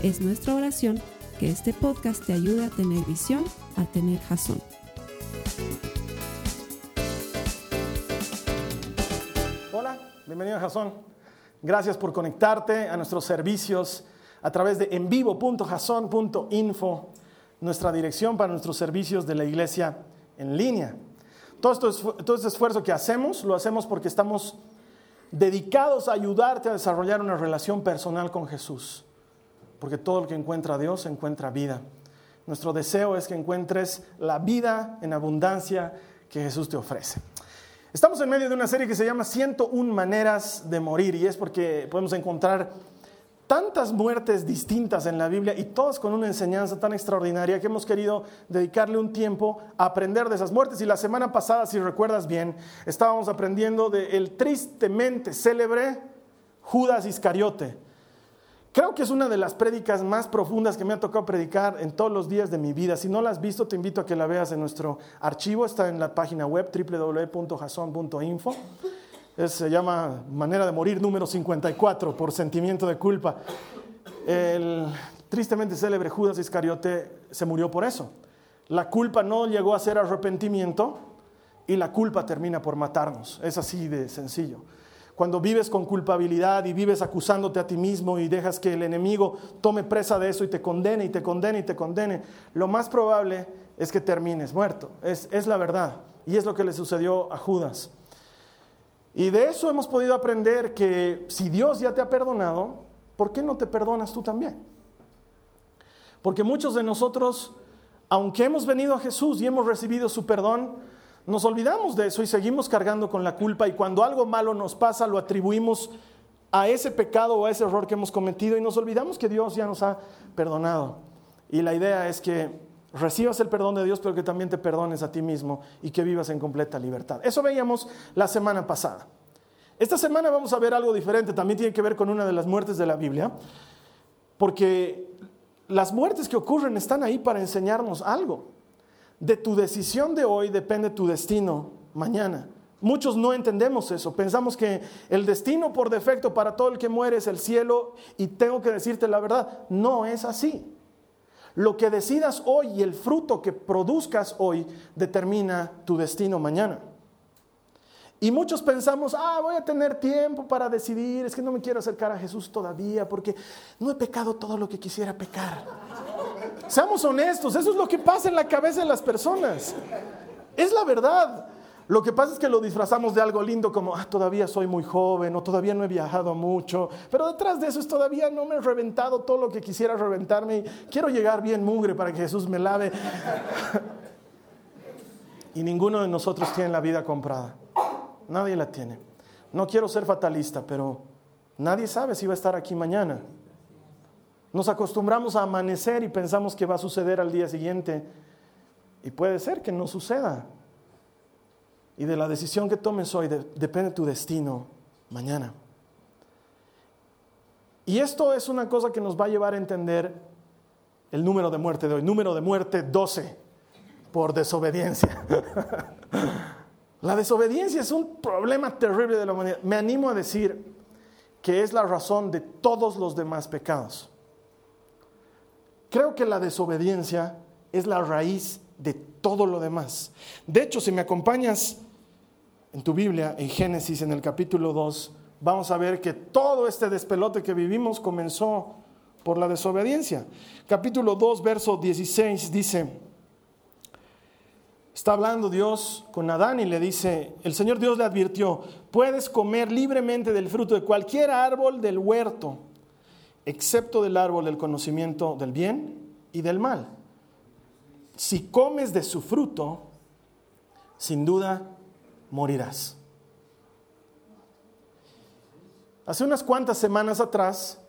Es nuestra oración que este podcast te ayude a tener visión, a tener jazón. Hola, bienvenido a Jazón. Gracias por conectarte a nuestros servicios a través de envivo.jason.info, nuestra dirección para nuestros servicios de la iglesia en línea. Todo, esto, todo este esfuerzo que hacemos lo hacemos porque estamos dedicados a ayudarte a desarrollar una relación personal con Jesús porque todo el que encuentra a Dios encuentra vida. Nuestro deseo es que encuentres la vida en abundancia que Jesús te ofrece. Estamos en medio de una serie que se llama 101 maneras de morir y es porque podemos encontrar tantas muertes distintas en la Biblia y todas con una enseñanza tan extraordinaria que hemos querido dedicarle un tiempo a aprender de esas muertes. Y la semana pasada, si recuerdas bien, estábamos aprendiendo del tristemente célebre Judas Iscariote Creo que es una de las prédicas más profundas que me ha tocado predicar en todos los días de mi vida. Si no la has visto, te invito a que la veas en nuestro archivo. Está en la página web www.jason.info. Se llama Manera de Morir número 54 por sentimiento de culpa. El tristemente célebre Judas Iscariote se murió por eso. La culpa no llegó a ser arrepentimiento y la culpa termina por matarnos. Es así de sencillo. Cuando vives con culpabilidad y vives acusándote a ti mismo y dejas que el enemigo tome presa de eso y te condene y te condene y te condene, lo más probable es que termines muerto. Es, es la verdad. Y es lo que le sucedió a Judas. Y de eso hemos podido aprender que si Dios ya te ha perdonado, ¿por qué no te perdonas tú también? Porque muchos de nosotros, aunque hemos venido a Jesús y hemos recibido su perdón, nos olvidamos de eso y seguimos cargando con la culpa y cuando algo malo nos pasa lo atribuimos a ese pecado o a ese error que hemos cometido y nos olvidamos que Dios ya nos ha perdonado. Y la idea es que recibas el perdón de Dios, pero que también te perdones a ti mismo y que vivas en completa libertad. Eso veíamos la semana pasada. Esta semana vamos a ver algo diferente, también tiene que ver con una de las muertes de la Biblia, porque las muertes que ocurren están ahí para enseñarnos algo. De tu decisión de hoy depende tu destino mañana. Muchos no entendemos eso. Pensamos que el destino por defecto para todo el que muere es el cielo y tengo que decirte la verdad, no es así. Lo que decidas hoy y el fruto que produzcas hoy determina tu destino mañana. Y muchos pensamos, ah, voy a tener tiempo para decidir, es que no me quiero acercar a Jesús todavía porque no he pecado todo lo que quisiera pecar. Seamos honestos, eso es lo que pasa en la cabeza de las personas. Es la verdad. Lo que pasa es que lo disfrazamos de algo lindo como, ah, todavía soy muy joven o todavía no he viajado mucho, pero detrás de eso es todavía no me he reventado todo lo que quisiera reventarme y quiero llegar bien mugre para que Jesús me lave. y ninguno de nosotros tiene la vida comprada. Nadie la tiene. No quiero ser fatalista, pero nadie sabe si va a estar aquí mañana. Nos acostumbramos a amanecer y pensamos que va a suceder al día siguiente. Y puede ser que no suceda. Y de la decisión que tomes hoy depende tu destino mañana. Y esto es una cosa que nos va a llevar a entender el número de muerte de hoy. Número de muerte 12 por desobediencia. la desobediencia es un problema terrible de la humanidad. Me animo a decir que es la razón de todos los demás pecados. Creo que la desobediencia es la raíz de todo lo demás. De hecho, si me acompañas en tu Biblia, en Génesis, en el capítulo 2, vamos a ver que todo este despelote que vivimos comenzó por la desobediencia. Capítulo 2, verso 16 dice, está hablando Dios con Adán y le dice, el Señor Dios le advirtió, puedes comer libremente del fruto de cualquier árbol del huerto excepto del árbol del conocimiento del bien y del mal. Si comes de su fruto, sin duda morirás. Hace unas cuantas semanas atrás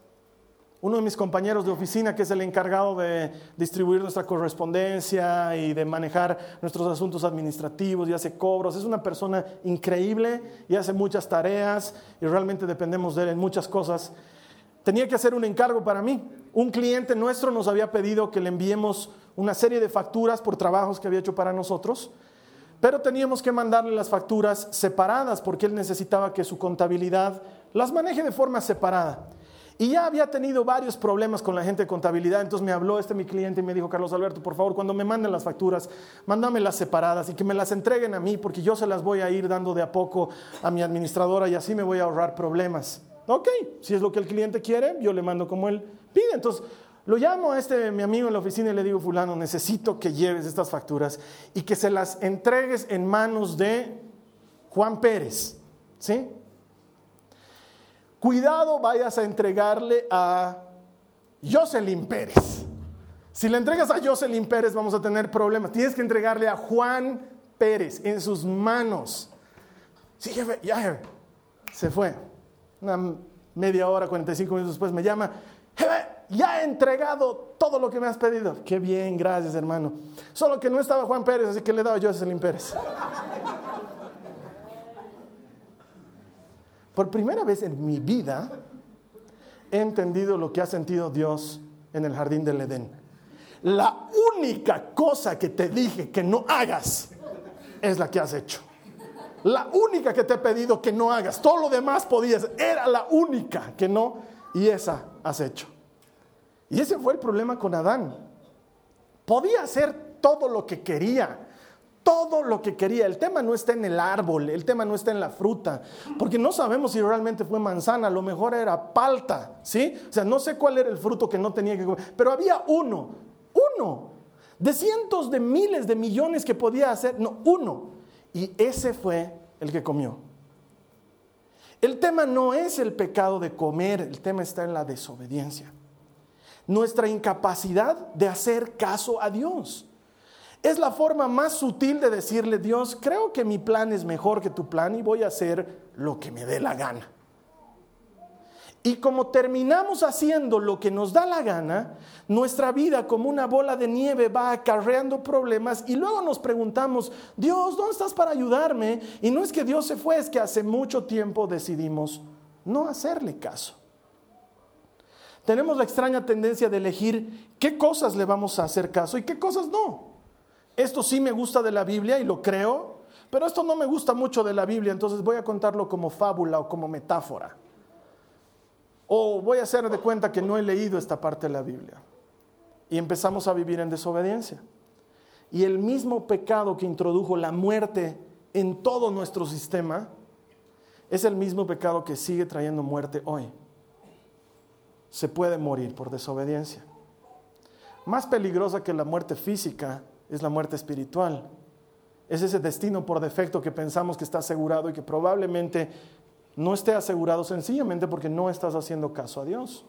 uno de mis compañeros de oficina, que es el encargado de distribuir nuestra correspondencia y de manejar nuestros asuntos administrativos y hace cobros, es una persona increíble y hace muchas tareas y realmente dependemos de él en muchas cosas. Tenía que hacer un encargo para mí. Un cliente nuestro nos había pedido que le enviemos una serie de facturas por trabajos que había hecho para nosotros, pero teníamos que mandarle las facturas separadas porque él necesitaba que su contabilidad las maneje de forma separada. Y ya había tenido varios problemas con la gente de contabilidad, entonces me habló este mi cliente y me dijo, Carlos Alberto, por favor, cuando me manden las facturas, mándame separadas y que me las entreguen a mí, porque yo se las voy a ir dando de a poco a mi administradora y así me voy a ahorrar problemas. Ok, si es lo que el cliente quiere, yo le mando como él pide. Entonces, lo llamo a este mi amigo en la oficina y le digo, fulano, necesito que lleves estas facturas y que se las entregues en manos de Juan Pérez. ¿Sí? cuidado vayas a entregarle a Jocelyn Pérez. Si le entregas a Jocelyn Pérez vamos a tener problemas. Tienes que entregarle a Juan Pérez en sus manos. Sí, jefe, ya jefe. Se fue. Una media hora, 45 minutos después me llama. Ya he entregado todo lo que me has pedido. Qué bien, gracias hermano. Solo que no estaba Juan Pérez, así que le he dado a Jocelyn Pérez. Por primera vez en mi vida he entendido lo que ha sentido Dios en el jardín del Edén. La única cosa que te dije que no hagas es la que has hecho. La única que te he pedido que no hagas. Todo lo demás podías. Era la única que no. Y esa has hecho. Y ese fue el problema con Adán. Podía hacer todo lo que quería todo lo que quería. El tema no está en el árbol, el tema no está en la fruta, porque no sabemos si realmente fue manzana, a lo mejor era palta, ¿sí? O sea, no sé cuál era el fruto que no tenía que comer, pero había uno, uno, de cientos de miles de millones que podía hacer, no, uno. Y ese fue el que comió. El tema no es el pecado de comer, el tema está en la desobediencia. Nuestra incapacidad de hacer caso a Dios. Es la forma más sutil de decirle, Dios, creo que mi plan es mejor que tu plan y voy a hacer lo que me dé la gana. Y como terminamos haciendo lo que nos da la gana, nuestra vida como una bola de nieve va acarreando problemas y luego nos preguntamos, Dios, ¿dónde estás para ayudarme? Y no es que Dios se fue, es que hace mucho tiempo decidimos no hacerle caso. Tenemos la extraña tendencia de elegir qué cosas le vamos a hacer caso y qué cosas no esto sí me gusta de la Biblia y lo creo, pero esto no me gusta mucho de la Biblia, entonces voy a contarlo como fábula o como metáfora. O voy a hacer de cuenta que no he leído esta parte de la Biblia. Y empezamos a vivir en desobediencia. Y el mismo pecado que introdujo la muerte en todo nuestro sistema es el mismo pecado que sigue trayendo muerte hoy. Se puede morir por desobediencia. Más peligrosa que la muerte física es la muerte espiritual. Es ese destino por defecto que pensamos que está asegurado y que probablemente no esté asegurado sencillamente porque no estás haciendo caso a Dios.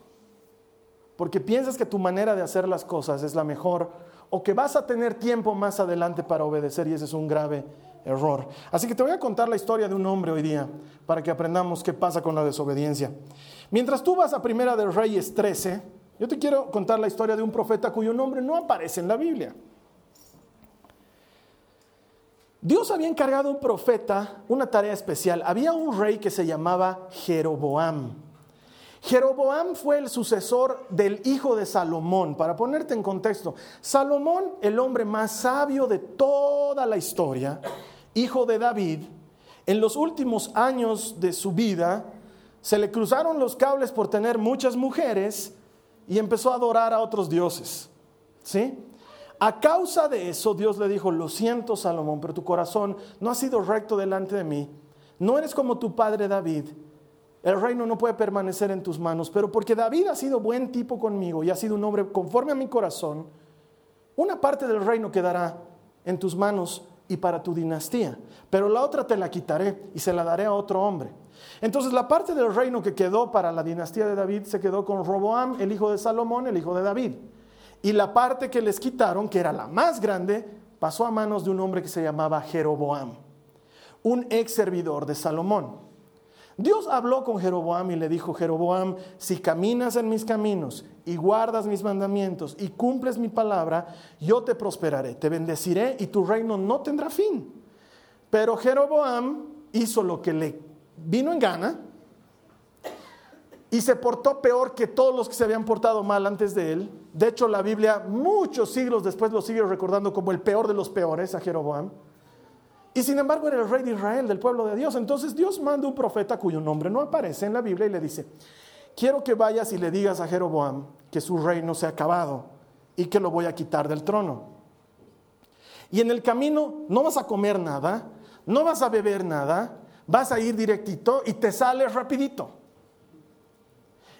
Porque piensas que tu manera de hacer las cosas es la mejor o que vas a tener tiempo más adelante para obedecer y ese es un grave error. Así que te voy a contar la historia de un hombre hoy día para que aprendamos qué pasa con la desobediencia. Mientras tú vas a Primera de Reyes 13, yo te quiero contar la historia de un profeta cuyo nombre no aparece en la Biblia. Dios había encargado a un profeta una tarea especial. Había un rey que se llamaba Jeroboam. Jeroboam fue el sucesor del hijo de Salomón. Para ponerte en contexto, Salomón, el hombre más sabio de toda la historia, hijo de David, en los últimos años de su vida, se le cruzaron los cables por tener muchas mujeres y empezó a adorar a otros dioses. ¿Sí? A causa de eso, Dios le dijo, lo siento Salomón, pero tu corazón no ha sido recto delante de mí. No eres como tu padre David. El reino no puede permanecer en tus manos, pero porque David ha sido buen tipo conmigo y ha sido un hombre conforme a mi corazón, una parte del reino quedará en tus manos y para tu dinastía, pero la otra te la quitaré y se la daré a otro hombre. Entonces la parte del reino que quedó para la dinastía de David se quedó con Roboam, el hijo de Salomón, el hijo de David. Y la parte que les quitaron, que era la más grande, pasó a manos de un hombre que se llamaba Jeroboam, un ex servidor de Salomón. Dios habló con Jeroboam y le dijo, Jeroboam, si caminas en mis caminos y guardas mis mandamientos y cumples mi palabra, yo te prosperaré, te bendeciré y tu reino no tendrá fin. Pero Jeroboam hizo lo que le vino en gana y se portó peor que todos los que se habían portado mal antes de él. De hecho, la Biblia muchos siglos después lo sigue recordando como el peor de los peores a Jeroboam. Y sin embargo era el rey de Israel, del pueblo de Dios. Entonces Dios manda un profeta cuyo nombre no aparece en la Biblia y le dice, quiero que vayas y le digas a Jeroboam que su reino se ha acabado y que lo voy a quitar del trono. Y en el camino no vas a comer nada, no vas a beber nada, vas a ir directito y te sales rapidito.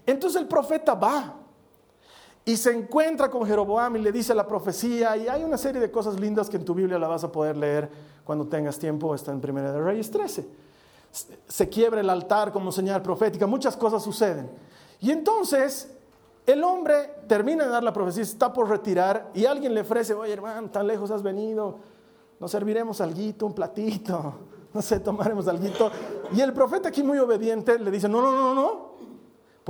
Entonces el profeta va y se encuentra con Jeroboam y le dice la profecía y hay una serie de cosas lindas que en tu Biblia la vas a poder leer cuando tengas tiempo, está en Primera de Reyes 13. Se quiebra el altar como señal profética, muchas cosas suceden. Y entonces el hombre termina de dar la profecía, está por retirar y alguien le ofrece, oye hermano, tan lejos has venido, nos serviremos algo, un platito, no sé, tomaremos algo. Y el profeta aquí muy obediente le dice, no, no, no, no,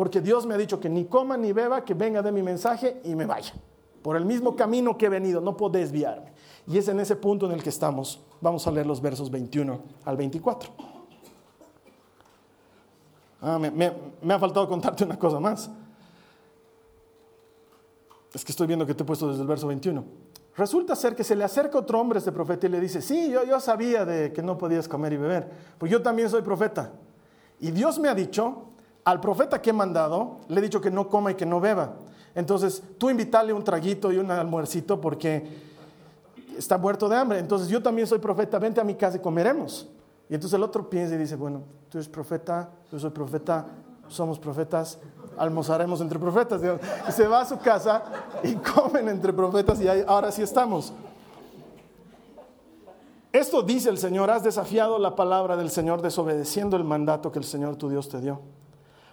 porque Dios me ha dicho que ni coma ni beba, que venga de mi mensaje y me vaya. Por el mismo camino que he venido, no puedo desviarme. Y es en ese punto en el que estamos. Vamos a leer los versos 21 al 24. Ah, me, me ha faltado contarte una cosa más. Es que estoy viendo que te he puesto desde el verso 21. Resulta ser que se le acerca otro hombre a este profeta y le dice, sí, yo, yo sabía de que no podías comer y beber, pues yo también soy profeta. Y Dios me ha dicho al profeta que he mandado, le he dicho que no coma y que no beba. Entonces, tú invítale un traguito y un almuercito porque está muerto de hambre. Entonces, yo también soy profeta, vente a mi casa y comeremos. Y entonces el otro piensa y dice, bueno, tú eres profeta, yo soy profeta, somos profetas, almorzaremos entre profetas. Y se va a su casa y comen entre profetas y ahora sí estamos. Esto dice el Señor, has desafiado la palabra del Señor desobedeciendo el mandato que el Señor tu Dios te dio.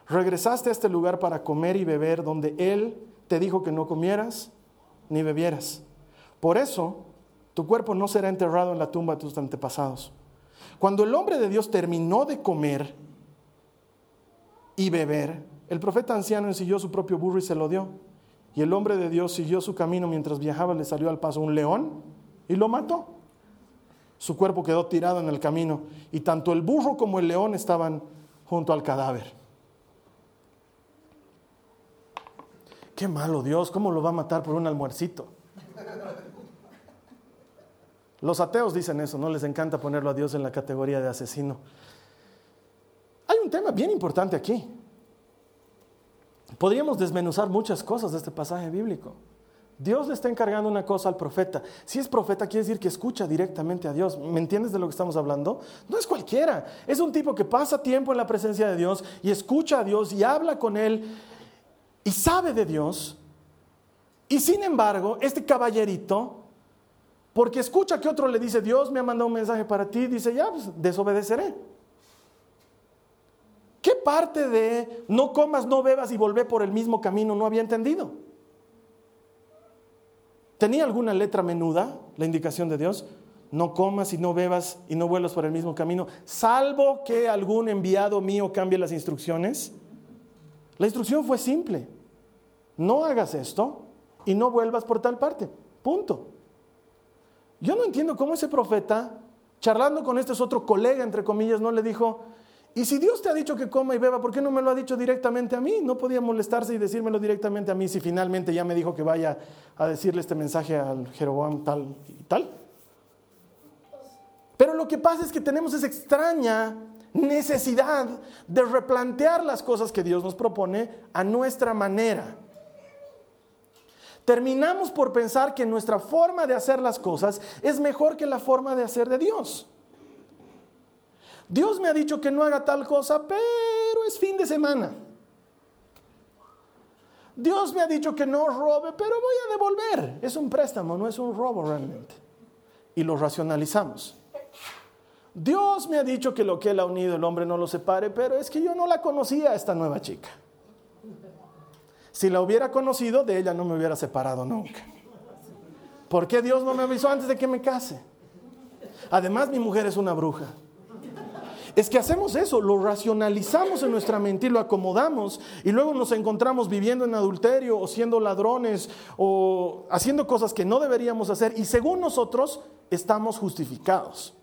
Regresaste a este lugar para comer y beber donde Él te dijo que no comieras ni bebieras. Por eso, tu cuerpo no será enterrado en la tumba de tus antepasados. Cuando el hombre de Dios terminó de comer y beber, el profeta anciano ensilló su propio burro y se lo dio. Y el hombre de Dios siguió su camino mientras viajaba, le salió al paso un león y lo mató. Su cuerpo quedó tirado en el camino y tanto el burro como el león estaban junto al cadáver. Qué malo Dios, ¿cómo lo va a matar por un almuercito? Los ateos dicen eso, no les encanta ponerlo a Dios en la categoría de asesino. Hay un tema bien importante aquí. Podríamos desmenuzar muchas cosas de este pasaje bíblico. Dios le está encargando una cosa al profeta. Si es profeta, quiere decir que escucha directamente a Dios. ¿Me entiendes de lo que estamos hablando? No es cualquiera. Es un tipo que pasa tiempo en la presencia de Dios y escucha a Dios y habla con Él y sabe de Dios. Y sin embargo, este caballerito, porque escucha que otro le dice, Dios me ha mandado un mensaje para ti, dice, ya, pues desobedeceré. ¿Qué parte de no comas, no bebas y volver por el mismo camino no había entendido? ¿Tenía alguna letra menuda la indicación de Dios? No comas y no bebas y no vuelvas por el mismo camino, salvo que algún enviado mío cambie las instrucciones. La instrucción fue simple no hagas esto y no vuelvas por tal parte. Punto. Yo no entiendo cómo ese profeta, charlando con este otro colega, entre comillas, no le dijo, y si Dios te ha dicho que coma y beba, ¿por qué no me lo ha dicho directamente a mí? No podía molestarse y decírmelo directamente a mí si finalmente ya me dijo que vaya a decirle este mensaje al Jeroboam tal y tal. Pero lo que pasa es que tenemos esa extraña necesidad de replantear las cosas que Dios nos propone a nuestra manera terminamos por pensar que nuestra forma de hacer las cosas es mejor que la forma de hacer de Dios. Dios me ha dicho que no haga tal cosa, pero es fin de semana. Dios me ha dicho que no robe, pero voy a devolver. Es un préstamo, no es un robo realmente. Y lo racionalizamos. Dios me ha dicho que lo que Él ha unido el hombre no lo separe, pero es que yo no la conocía a esta nueva chica. Si la hubiera conocido, de ella no me hubiera separado nunca. ¿Por qué Dios no me avisó antes de que me case? Además, mi mujer es una bruja. es que hacemos eso, lo racionalizamos en nuestra mente y lo acomodamos y luego nos encontramos viviendo en adulterio o siendo ladrones o haciendo cosas que no deberíamos hacer y según nosotros estamos justificados.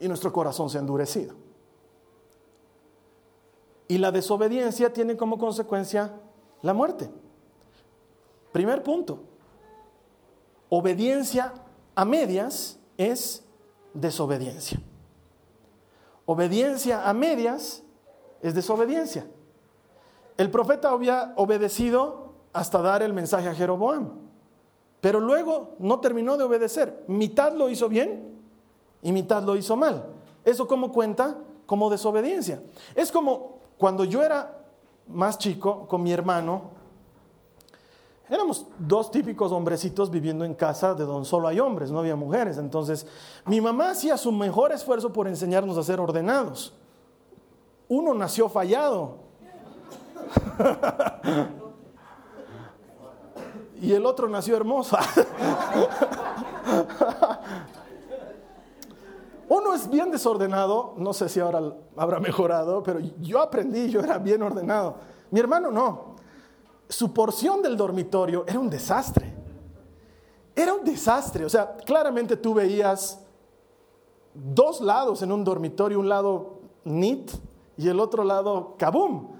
Y nuestro corazón se ha endurecido. Y la desobediencia tiene como consecuencia la muerte. Primer punto. Obediencia a medias es desobediencia. Obediencia a medias es desobediencia. El profeta había obedecido hasta dar el mensaje a Jeroboam, pero luego no terminó de obedecer. Mitad lo hizo bien y mitad lo hizo mal. ¿Eso cómo cuenta? Como desobediencia. Es como cuando yo era más chico con mi hermano, Éramos dos típicos hombrecitos viviendo en casa de donde solo hay hombres, no había mujeres. Entonces, mi mamá hacía su mejor esfuerzo por enseñarnos a ser ordenados. Uno nació fallado. y el otro nació hermoso. Uno es bien desordenado, no sé si ahora habrá mejorado, pero yo aprendí, yo era bien ordenado. Mi hermano no su porción del dormitorio era un desastre. Era un desastre. O sea, claramente tú veías dos lados en un dormitorio, un lado neat y el otro lado kabum.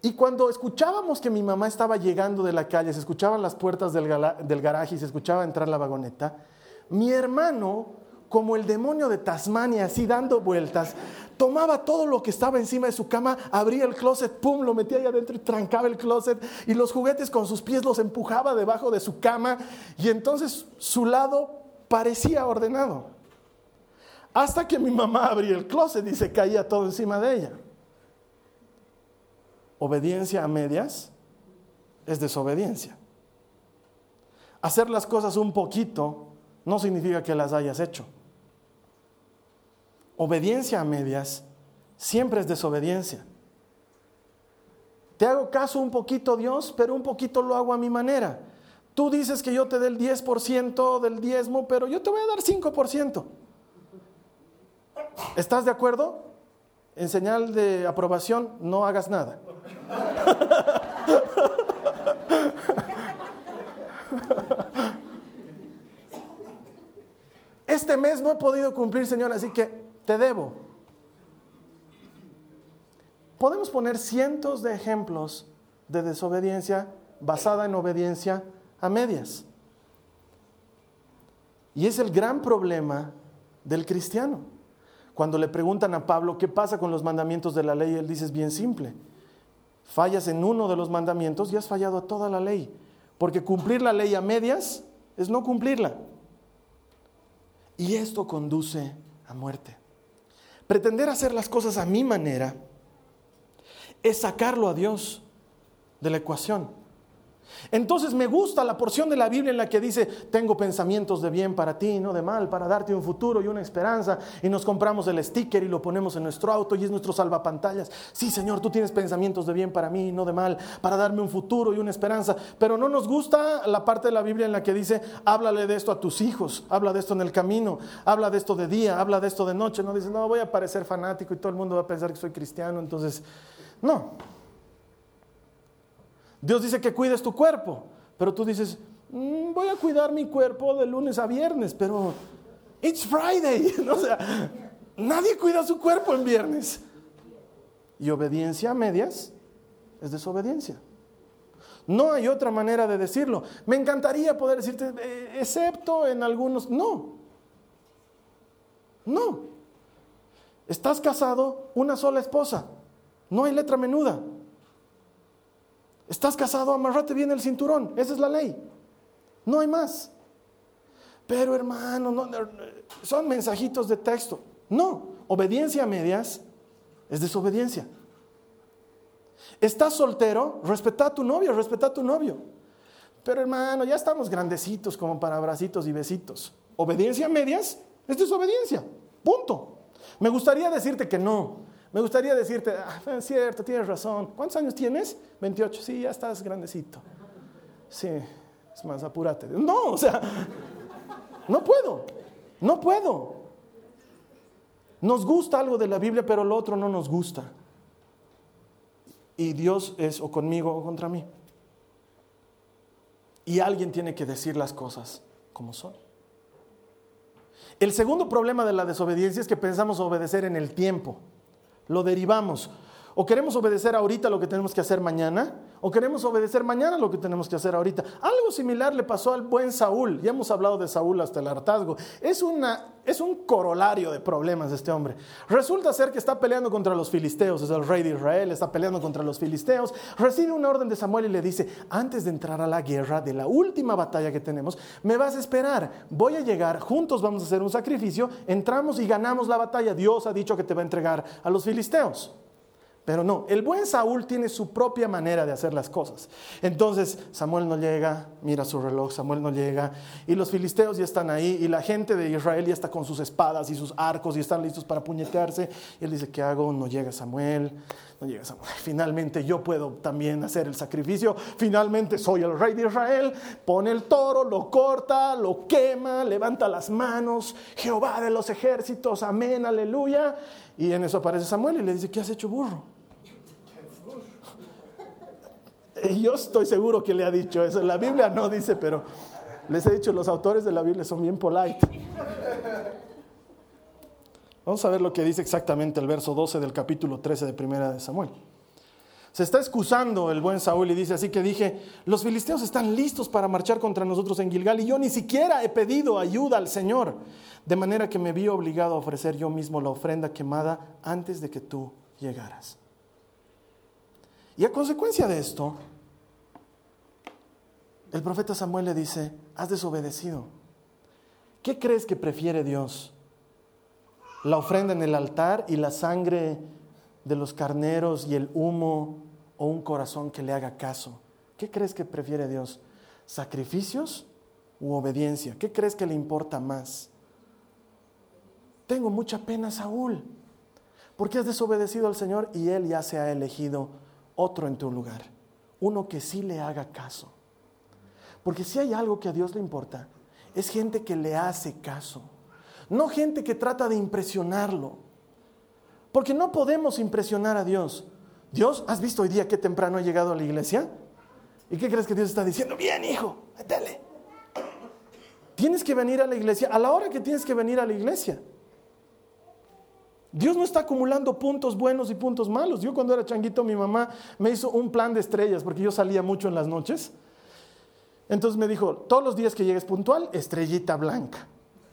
Y cuando escuchábamos que mi mamá estaba llegando de la calle, se escuchaban las puertas del, del garaje y se escuchaba entrar la vagoneta, mi hermano como el demonio de Tasmania, así dando vueltas, tomaba todo lo que estaba encima de su cama, abría el closet, pum, lo metía ahí adentro y trancaba el closet y los juguetes con sus pies los empujaba debajo de su cama y entonces su lado parecía ordenado. Hasta que mi mamá abría el closet y se caía todo encima de ella. Obediencia a medias es desobediencia. Hacer las cosas un poquito no significa que las hayas hecho. Obediencia a medias siempre es desobediencia. Te hago caso un poquito, Dios, pero un poquito lo hago a mi manera. Tú dices que yo te dé el 10% del diezmo, pero yo te voy a dar 5%. ¿Estás de acuerdo? En señal de aprobación, no hagas nada. Este mes no he podido cumplir, Señor, así que te debo. Podemos poner cientos de ejemplos de desobediencia basada en obediencia a medias. Y es el gran problema del cristiano. Cuando le preguntan a Pablo qué pasa con los mandamientos de la ley, él dice es bien simple. Fallas en uno de los mandamientos y has fallado a toda la ley. Porque cumplir la ley a medias es no cumplirla. Y esto conduce a muerte. Pretender hacer las cosas a mi manera es sacarlo a Dios de la ecuación. Entonces me gusta la porción de la Biblia en la que dice, tengo pensamientos de bien para ti, no de mal, para darte un futuro y una esperanza. Y nos compramos el sticker y lo ponemos en nuestro auto y es nuestro salvapantallas. Sí, Señor, tú tienes pensamientos de bien para mí, no de mal, para darme un futuro y una esperanza. Pero no nos gusta la parte de la Biblia en la que dice, háblale de esto a tus hijos, habla de esto en el camino, habla de esto de día, habla de esto de noche. No dice, no, voy a parecer fanático y todo el mundo va a pensar que soy cristiano. Entonces, no. Dios dice que cuides tu cuerpo, pero tú dices, mm, voy a cuidar mi cuerpo de lunes a viernes, pero it's Friday. Nadie cuida su cuerpo en viernes. Y obediencia a medias es desobediencia. No hay otra manera de decirlo. Me encantaría poder decirte, eh, excepto en algunos. No. No. Estás casado, una sola esposa. No hay letra menuda. Estás casado, amarrate bien el cinturón. Esa es la ley. No hay más. Pero hermano, son mensajitos de texto. No, obediencia a medias es desobediencia. Estás soltero, respeta a tu novio, respeta a tu novio. Pero hermano, ya estamos grandecitos como para abracitos y besitos. Obediencia a medias es desobediencia. Punto. Me gustaría decirte que no, me gustaría decirte, ah, es cierto, tienes razón. ¿Cuántos años tienes? 28. Sí, ya estás grandecito. Sí, es más, apúrate. No, o sea, no puedo. No puedo. Nos gusta algo de la Biblia, pero lo otro no nos gusta. Y Dios es o conmigo o contra mí. Y alguien tiene que decir las cosas como son. El segundo problema de la desobediencia es que pensamos obedecer en el tiempo. Lo derivamos. O queremos obedecer ahorita lo que tenemos que hacer mañana, o queremos obedecer mañana lo que tenemos que hacer ahorita. Algo similar le pasó al buen Saúl. Ya hemos hablado de Saúl hasta el hartazgo. Es, una, es un corolario de problemas de este hombre. Resulta ser que está peleando contra los filisteos, es el rey de Israel, está peleando contra los filisteos. Recibe una orden de Samuel y le dice, antes de entrar a la guerra, de la última batalla que tenemos, me vas a esperar. Voy a llegar, juntos vamos a hacer un sacrificio, entramos y ganamos la batalla. Dios ha dicho que te va a entregar a los filisteos. Pero no, el buen Saúl tiene su propia manera de hacer las cosas. Entonces Samuel no llega, mira su reloj, Samuel no llega, y los filisteos ya están ahí, y la gente de Israel ya está con sus espadas y sus arcos y están listos para puñetearse. Y él dice, ¿qué hago? No llega Samuel, no llega Samuel. Finalmente yo puedo también hacer el sacrificio, finalmente soy el rey de Israel, pone el toro, lo corta, lo quema, levanta las manos, Jehová de los ejércitos, amén, aleluya. Y en eso aparece Samuel y le dice, ¿qué has hecho burro? Yo estoy seguro que le ha dicho eso. La Biblia no dice, pero les he dicho, los autores de la Biblia son bien polite. Vamos a ver lo que dice exactamente el verso 12 del capítulo 13 de Primera de Samuel. Se está excusando el buen Saúl y dice así que dije, los filisteos están listos para marchar contra nosotros en Gilgal y yo ni siquiera he pedido ayuda al Señor, de manera que me vi obligado a ofrecer yo mismo la ofrenda quemada antes de que tú llegaras. Y a consecuencia de esto, el profeta Samuel le dice, has desobedecido. ¿Qué crees que prefiere Dios? ¿La ofrenda en el altar y la sangre de los carneros y el humo o un corazón que le haga caso? ¿Qué crees que prefiere Dios? ¿Sacrificios u obediencia? ¿Qué crees que le importa más? Tengo mucha pena, Saúl, porque has desobedecido al Señor y Él ya se ha elegido otro en tu lugar, uno que sí le haga caso. Porque si hay algo que a Dios le importa, es gente que le hace caso, no gente que trata de impresionarlo. Porque no podemos impresionar a Dios. Dios, ¿has visto hoy día qué temprano he llegado a la iglesia? ¿Y qué crees que Dios está diciendo? Bien, hijo, métele. Tienes que venir a la iglesia a la hora que tienes que venir a la iglesia. Dios no está acumulando puntos buenos y puntos malos. Yo cuando era changuito mi mamá me hizo un plan de estrellas porque yo salía mucho en las noches. Entonces me dijo, todos los días que llegues puntual, estrellita blanca.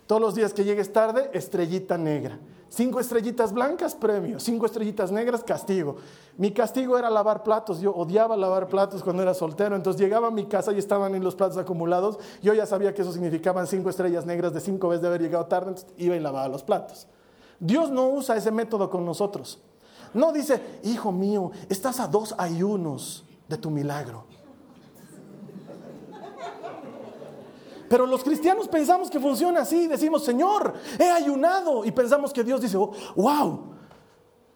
Todos los días que llegues tarde, estrellita negra. Cinco estrellitas blancas, premio. Cinco estrellitas negras, castigo. Mi castigo era lavar platos. Yo odiaba lavar platos cuando era soltero. Entonces llegaba a mi casa y estaban en los platos acumulados. Yo ya sabía que eso significaban cinco estrellas negras de cinco veces de haber llegado tarde. Entonces iba y lavaba los platos. Dios no usa ese método con nosotros. No dice, hijo mío, estás a dos ayunos de tu milagro. Pero los cristianos pensamos que funciona así. Decimos, Señor, he ayunado. Y pensamos que Dios dice, wow,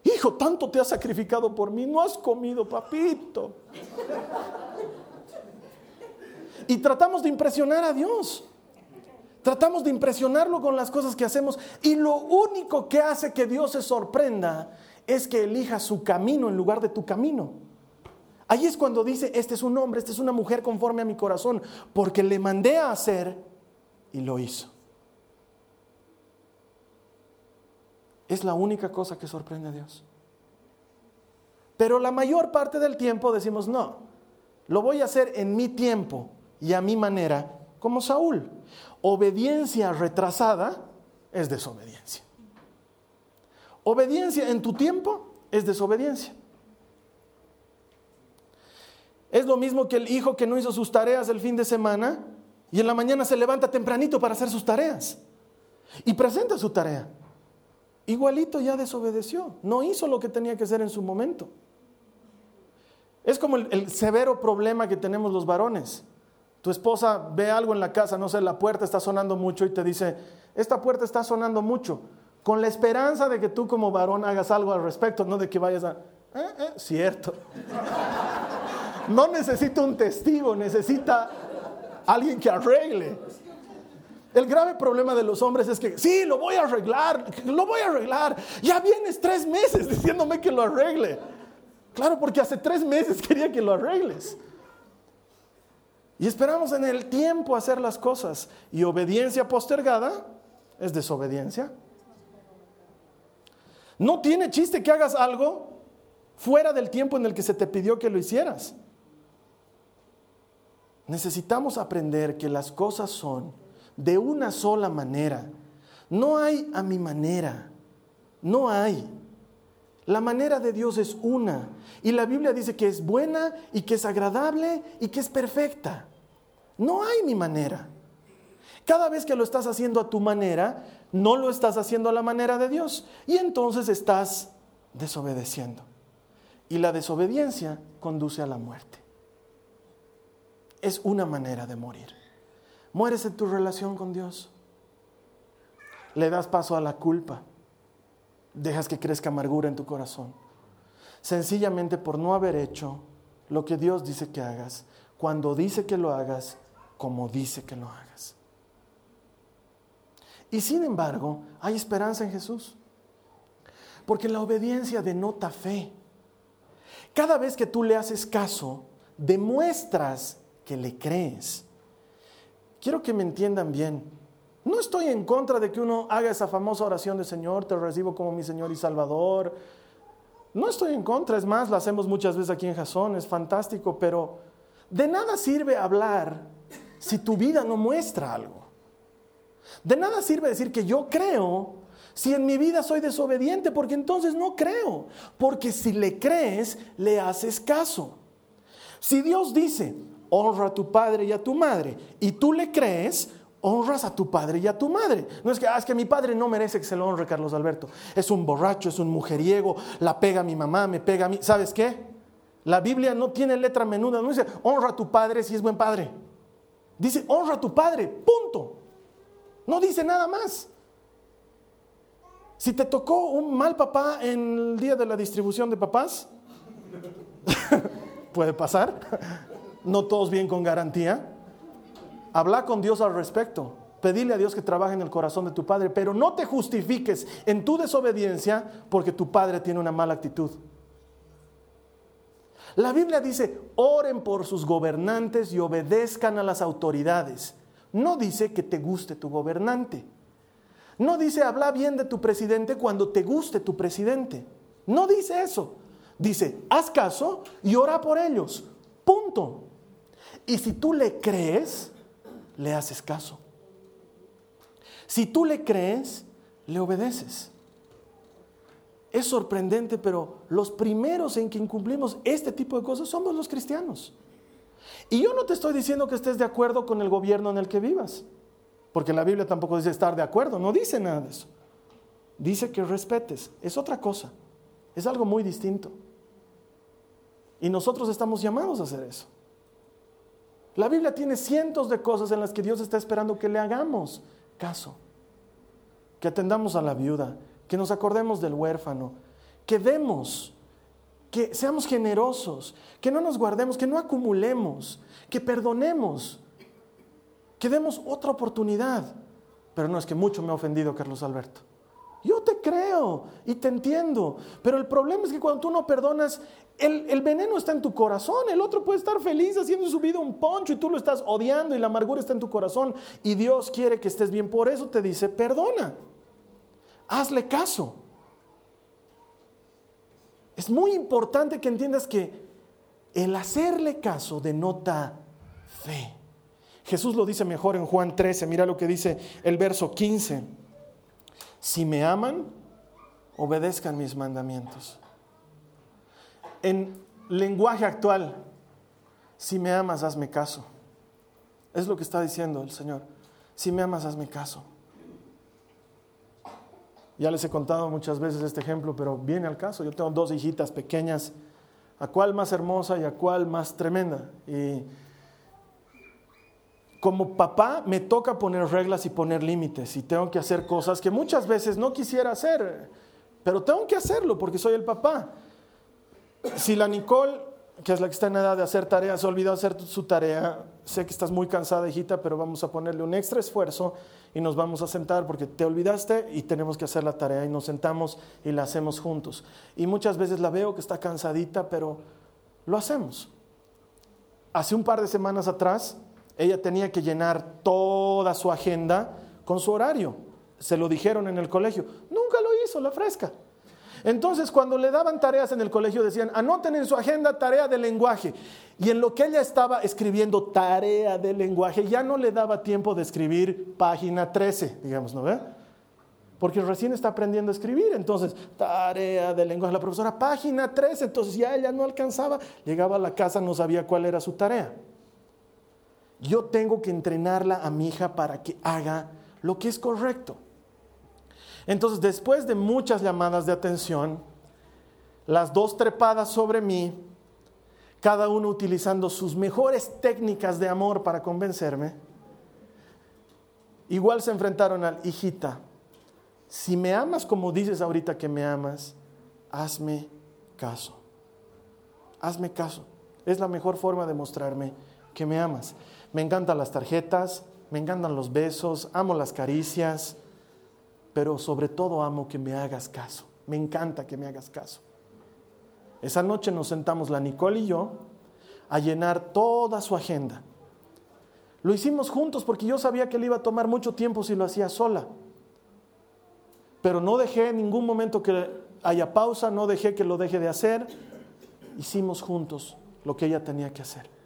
hijo, tanto te has sacrificado por mí. No has comido, papito. Y tratamos de impresionar a Dios. Tratamos de impresionarlo con las cosas que hacemos y lo único que hace que Dios se sorprenda es que elija su camino en lugar de tu camino. Ahí es cuando dice, este es un hombre, esta es una mujer conforme a mi corazón, porque le mandé a hacer y lo hizo. Es la única cosa que sorprende a Dios. Pero la mayor parte del tiempo decimos, no, lo voy a hacer en mi tiempo y a mi manera, como Saúl. Obediencia retrasada es desobediencia. Obediencia en tu tiempo es desobediencia. Es lo mismo que el hijo que no hizo sus tareas el fin de semana y en la mañana se levanta tempranito para hacer sus tareas y presenta su tarea. Igualito ya desobedeció, no hizo lo que tenía que hacer en su momento. Es como el, el severo problema que tenemos los varones. Tu esposa ve algo en la casa, no sé, la puerta está sonando mucho y te dice, esta puerta está sonando mucho, con la esperanza de que tú como varón hagas algo al respecto, no de que vayas a, eh, eh, cierto. no necesita un testigo, necesita alguien que arregle. El grave problema de los hombres es que, sí, lo voy a arreglar, lo voy a arreglar. Ya vienes tres meses diciéndome que lo arregle. Claro, porque hace tres meses quería que lo arregles. Y esperamos en el tiempo hacer las cosas. Y obediencia postergada es desobediencia. No tiene chiste que hagas algo fuera del tiempo en el que se te pidió que lo hicieras. Necesitamos aprender que las cosas son de una sola manera. No hay a mi manera. No hay. La manera de Dios es una. Y la Biblia dice que es buena y que es agradable y que es perfecta. No hay mi manera. Cada vez que lo estás haciendo a tu manera, no lo estás haciendo a la manera de Dios. Y entonces estás desobedeciendo. Y la desobediencia conduce a la muerte. Es una manera de morir. Mueres en tu relación con Dios. Le das paso a la culpa. Dejas que crezca amargura en tu corazón. Sencillamente por no haber hecho lo que Dios dice que hagas, cuando dice que lo hagas, como dice que lo hagas. Y sin embargo, hay esperanza en Jesús. Porque la obediencia denota fe. Cada vez que tú le haces caso, demuestras que le crees. Quiero que me entiendan bien. No estoy en contra de que uno haga esa famosa oración de Señor, te recibo como mi Señor y Salvador. No estoy en contra, es más, la hacemos muchas veces aquí en Jasón, es fantástico, pero de nada sirve hablar si tu vida no muestra algo. De nada sirve decir que yo creo si en mi vida soy desobediente, porque entonces no creo. Porque si le crees, le haces caso. Si Dios dice, honra a tu padre y a tu madre, y tú le crees, honras a tu padre y a tu madre. No es que, ah, es que mi padre no merece que se lo honre, Carlos Alberto. Es un borracho, es un mujeriego, la pega a mi mamá, me pega a mí. ¿Sabes qué? La Biblia no tiene letra menuda, no dice, honra a tu padre si es buen padre. Dice, honra a tu padre, punto. No dice nada más. Si te tocó un mal papá en el día de la distribución de papás, puede pasar no todos bien con garantía. Habla con Dios al respecto. Pedile a Dios que trabaje en el corazón de tu padre, pero no te justifiques en tu desobediencia porque tu padre tiene una mala actitud. La Biblia dice, oren por sus gobernantes y obedezcan a las autoridades. No dice que te guste tu gobernante. No dice, habla bien de tu presidente cuando te guste tu presidente. No dice eso. Dice, haz caso y ora por ellos. Punto. Y si tú le crees, le haces caso. Si tú le crees, le obedeces. Es sorprendente, pero los primeros en que incumplimos este tipo de cosas somos los cristianos. Y yo no te estoy diciendo que estés de acuerdo con el gobierno en el que vivas, porque la Biblia tampoco dice estar de acuerdo, no dice nada de eso. Dice que respetes, es otra cosa, es algo muy distinto. Y nosotros estamos llamados a hacer eso. La Biblia tiene cientos de cosas en las que Dios está esperando que le hagamos caso. Que atendamos a la viuda, que nos acordemos del huérfano, que demos, que seamos generosos, que no nos guardemos, que no acumulemos, que perdonemos, que demos otra oportunidad. Pero no es que mucho me ha ofendido Carlos Alberto. Yo te creo y te entiendo, pero el problema es que cuando tú no perdonas, el, veneno está en tu corazón, el otro puede estar feliz haciendo su vida un poncho y tú lo estás odiando y la amargura está en tu corazón y Dios quiere que estés bien. Por eso te dice, perdona, hazle caso. Es muy importante que entiendas que el hacerle caso denota fe. Jesús lo dice mejor en Juan 13, mira lo que dice el verso 15. Si me aman, obedezcan mis mandamientos. En lenguaje actual, si me amas, hazme caso. Es lo que está diciendo el Señor. Si me amas, hazme caso. Ya les he contado muchas veces este ejemplo, pero viene al caso. Yo tengo dos hijitas pequeñas, a cuál más hermosa y a cuál más tremenda. Y como papá me toca poner reglas y poner límites y tengo que hacer cosas que muchas veces no quisiera hacer, pero tengo que hacerlo porque soy el papá si la Nicole que es la que está en edad de hacer tareas, se olvidó hacer su tarea. Sé que estás muy cansada, hijita, pero vamos a ponerle un extra esfuerzo y nos vamos a sentar porque te olvidaste y tenemos que hacer la tarea y nos sentamos y la hacemos juntos. Y muchas veces la veo que está cansadita, pero lo hacemos. Hace un par de semanas atrás, ella tenía que llenar toda su agenda con su horario. Se lo dijeron en el colegio. Nunca lo hizo, la fresca. Entonces, cuando le daban tareas en el colegio, decían, anoten en su agenda tarea de lenguaje. Y en lo que ella estaba escribiendo tarea de lenguaje, ya no le daba tiempo de escribir página 13, digamos, ¿no ve? Porque recién está aprendiendo a escribir. Entonces, tarea de lenguaje. La profesora, página 13. Entonces ya ella no alcanzaba. Llegaba a la casa, no sabía cuál era su tarea. Yo tengo que entrenarla a mi hija para que haga lo que es correcto. Entonces, después de muchas llamadas de atención, las dos trepadas sobre mí, cada uno utilizando sus mejores técnicas de amor para convencerme, igual se enfrentaron al hijita. Si me amas como dices ahorita que me amas, hazme caso. Hazme caso. Es la mejor forma de mostrarme que me amas. Me encantan las tarjetas, me encantan los besos, amo las caricias, pero sobre todo amo que me hagas caso. Me encanta que me hagas caso. Esa noche nos sentamos la Nicole y yo a llenar toda su agenda. Lo hicimos juntos porque yo sabía que le iba a tomar mucho tiempo si lo hacía sola. Pero no dejé en ningún momento que haya pausa, no dejé que lo deje de hacer. Hicimos juntos lo que ella tenía que hacer.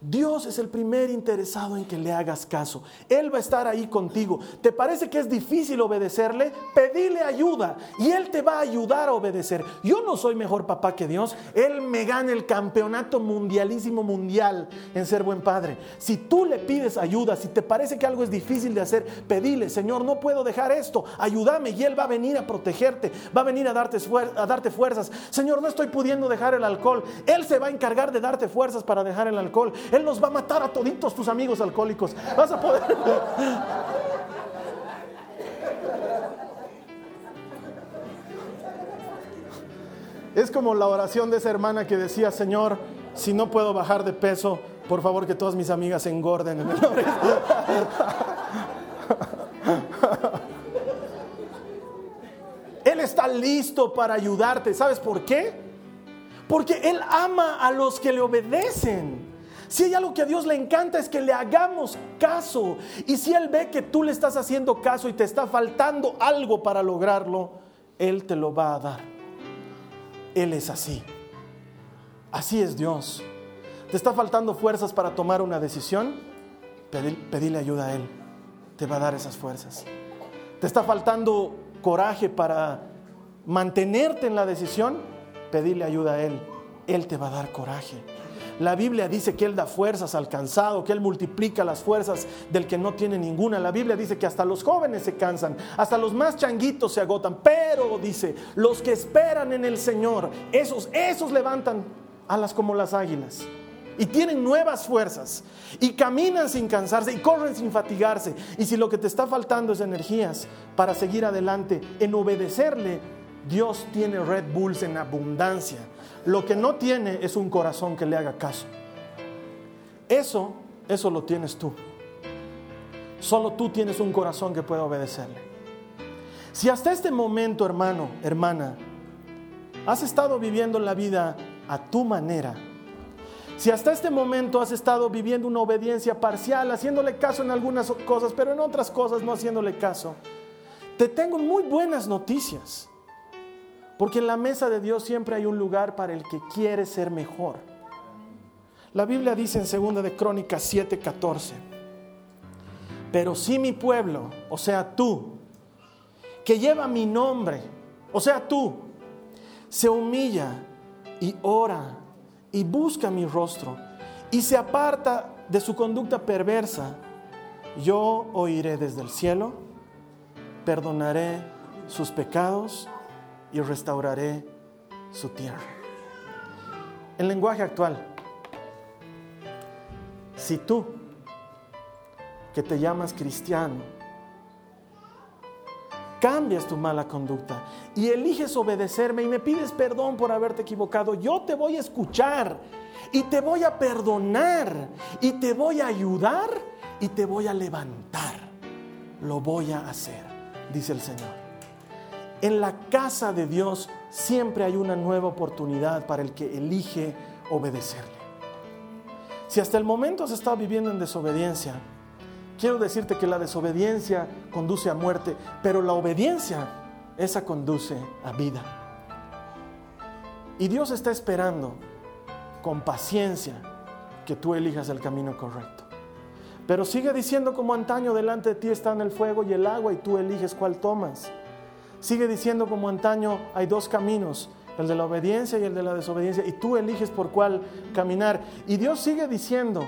Dios es el primer interesado en que le hagas caso. Él va a estar ahí contigo. ¿Te parece que es difícil obedecerle? Pedile ayuda y Él te va a ayudar a obedecer. Yo no soy mejor papá que Dios. Él me gana el campeonato mundialísimo mundial en ser buen padre. Si tú le pides ayuda, si te parece que algo es difícil de hacer, pedile, Señor, no puedo dejar esto. Ayúdame y Él va a venir a protegerte, va a venir a darte, a darte fuerzas. Señor, no estoy pudiendo dejar el alcohol. Él se va a encargar de darte fuerzas para dejar el alcohol. Él los va a matar a toditos tus amigos alcohólicos. Vas a poder. Es como la oración de esa hermana que decía, Señor, si no puedo bajar de peso, por favor que todas mis amigas se engorden en el. Él está listo para ayudarte. ¿Sabes por qué? Porque Él ama a los que le obedecen. Si hay algo que a Dios le encanta es que le hagamos caso. Y si Él ve que tú le estás haciendo caso y te está faltando algo para lograrlo, Él te lo va a dar. Él es así. Así es Dios. ¿Te está faltando fuerzas para tomar una decisión? Pedile ayuda a Él. Te va a dar esas fuerzas. ¿Te está faltando coraje para mantenerte en la decisión? Pedile ayuda a Él. Él te va a dar coraje. La Biblia dice que Él da fuerzas al cansado, que Él multiplica las fuerzas del que no tiene ninguna. La Biblia dice que hasta los jóvenes se cansan, hasta los más changuitos se agotan. Pero dice, los que esperan en el Señor, esos, esos levantan alas como las águilas. Y tienen nuevas fuerzas. Y caminan sin cansarse y corren sin fatigarse. Y si lo que te está faltando es energías para seguir adelante, en obedecerle, Dios tiene Red Bulls en abundancia lo que no tiene es un corazón que le haga caso. Eso, eso lo tienes tú. Solo tú tienes un corazón que pueda obedecerle. Si hasta este momento, hermano, hermana, has estado viviendo la vida a tu manera, si hasta este momento has estado viviendo una obediencia parcial, haciéndole caso en algunas cosas, pero en otras cosas no haciéndole caso, te tengo muy buenas noticias. Porque en la mesa de Dios siempre hay un lugar para el que quiere ser mejor. La Biblia dice en 2 de Crónicas 7:14, pero si mi pueblo, o sea tú, que lleva mi nombre, o sea tú, se humilla y ora y busca mi rostro y se aparta de su conducta perversa, yo oiré desde el cielo, perdonaré sus pecados y restauraré su tierra. En lenguaje actual, si tú, que te llamas cristiano, cambias tu mala conducta y eliges obedecerme y me pides perdón por haberte equivocado, yo te voy a escuchar y te voy a perdonar y te voy a ayudar y te voy a levantar. Lo voy a hacer, dice el Señor. En la casa de Dios siempre hay una nueva oportunidad para el que elige obedecerle. Si hasta el momento has estado viviendo en desobediencia, quiero decirte que la desobediencia conduce a muerte, pero la obediencia, esa conduce a vida. Y Dios está esperando con paciencia que tú elijas el camino correcto. Pero sigue diciendo como antaño, delante de ti están el fuego y el agua y tú eliges cuál tomas. Sigue diciendo como antaño, hay dos caminos, el de la obediencia y el de la desobediencia, y tú eliges por cuál caminar. Y Dios sigue diciendo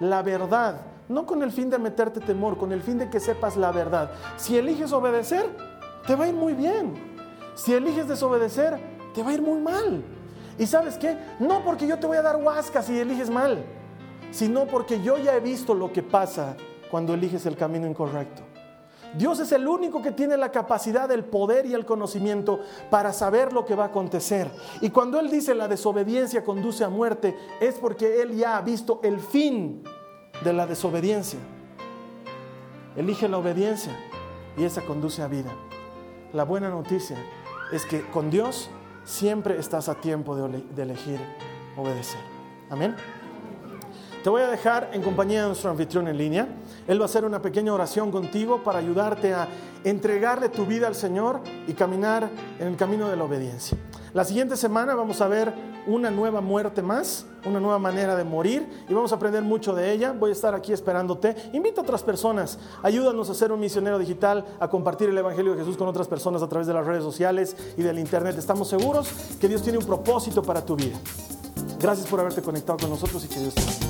la verdad, no con el fin de meterte temor, con el fin de que sepas la verdad. Si eliges obedecer, te va a ir muy bien. Si eliges desobedecer, te va a ir muy mal. ¿Y sabes qué? No porque yo te voy a dar huasca si eliges mal, sino porque yo ya he visto lo que pasa cuando eliges el camino incorrecto. Dios es el único que tiene la capacidad, el poder y el conocimiento para saber lo que va a acontecer. Y cuando Él dice la desobediencia conduce a muerte, es porque Él ya ha visto el fin de la desobediencia. Elige la obediencia y esa conduce a vida. La buena noticia es que con Dios siempre estás a tiempo de, elegir obedecer. Amén. Te voy a dejar en compañía de nuestro anfitrión en línea. Él va a hacer una pequeña oración contigo para ayudarte a entregarle tu vida al Señor y caminar en el camino de la obediencia. La siguiente semana vamos a ver una nueva muerte más, una nueva manera de morir y vamos a aprender mucho de ella. Voy a estar aquí esperándote. Invita a otras personas, ayúdanos a ser un misionero digital, a compartir el Evangelio de Jesús con otras personas a través de las redes sociales y del Internet. Estamos seguros que Dios tiene un propósito para tu vida. Gracias por haberte conectado con nosotros y que Dios te bendiga.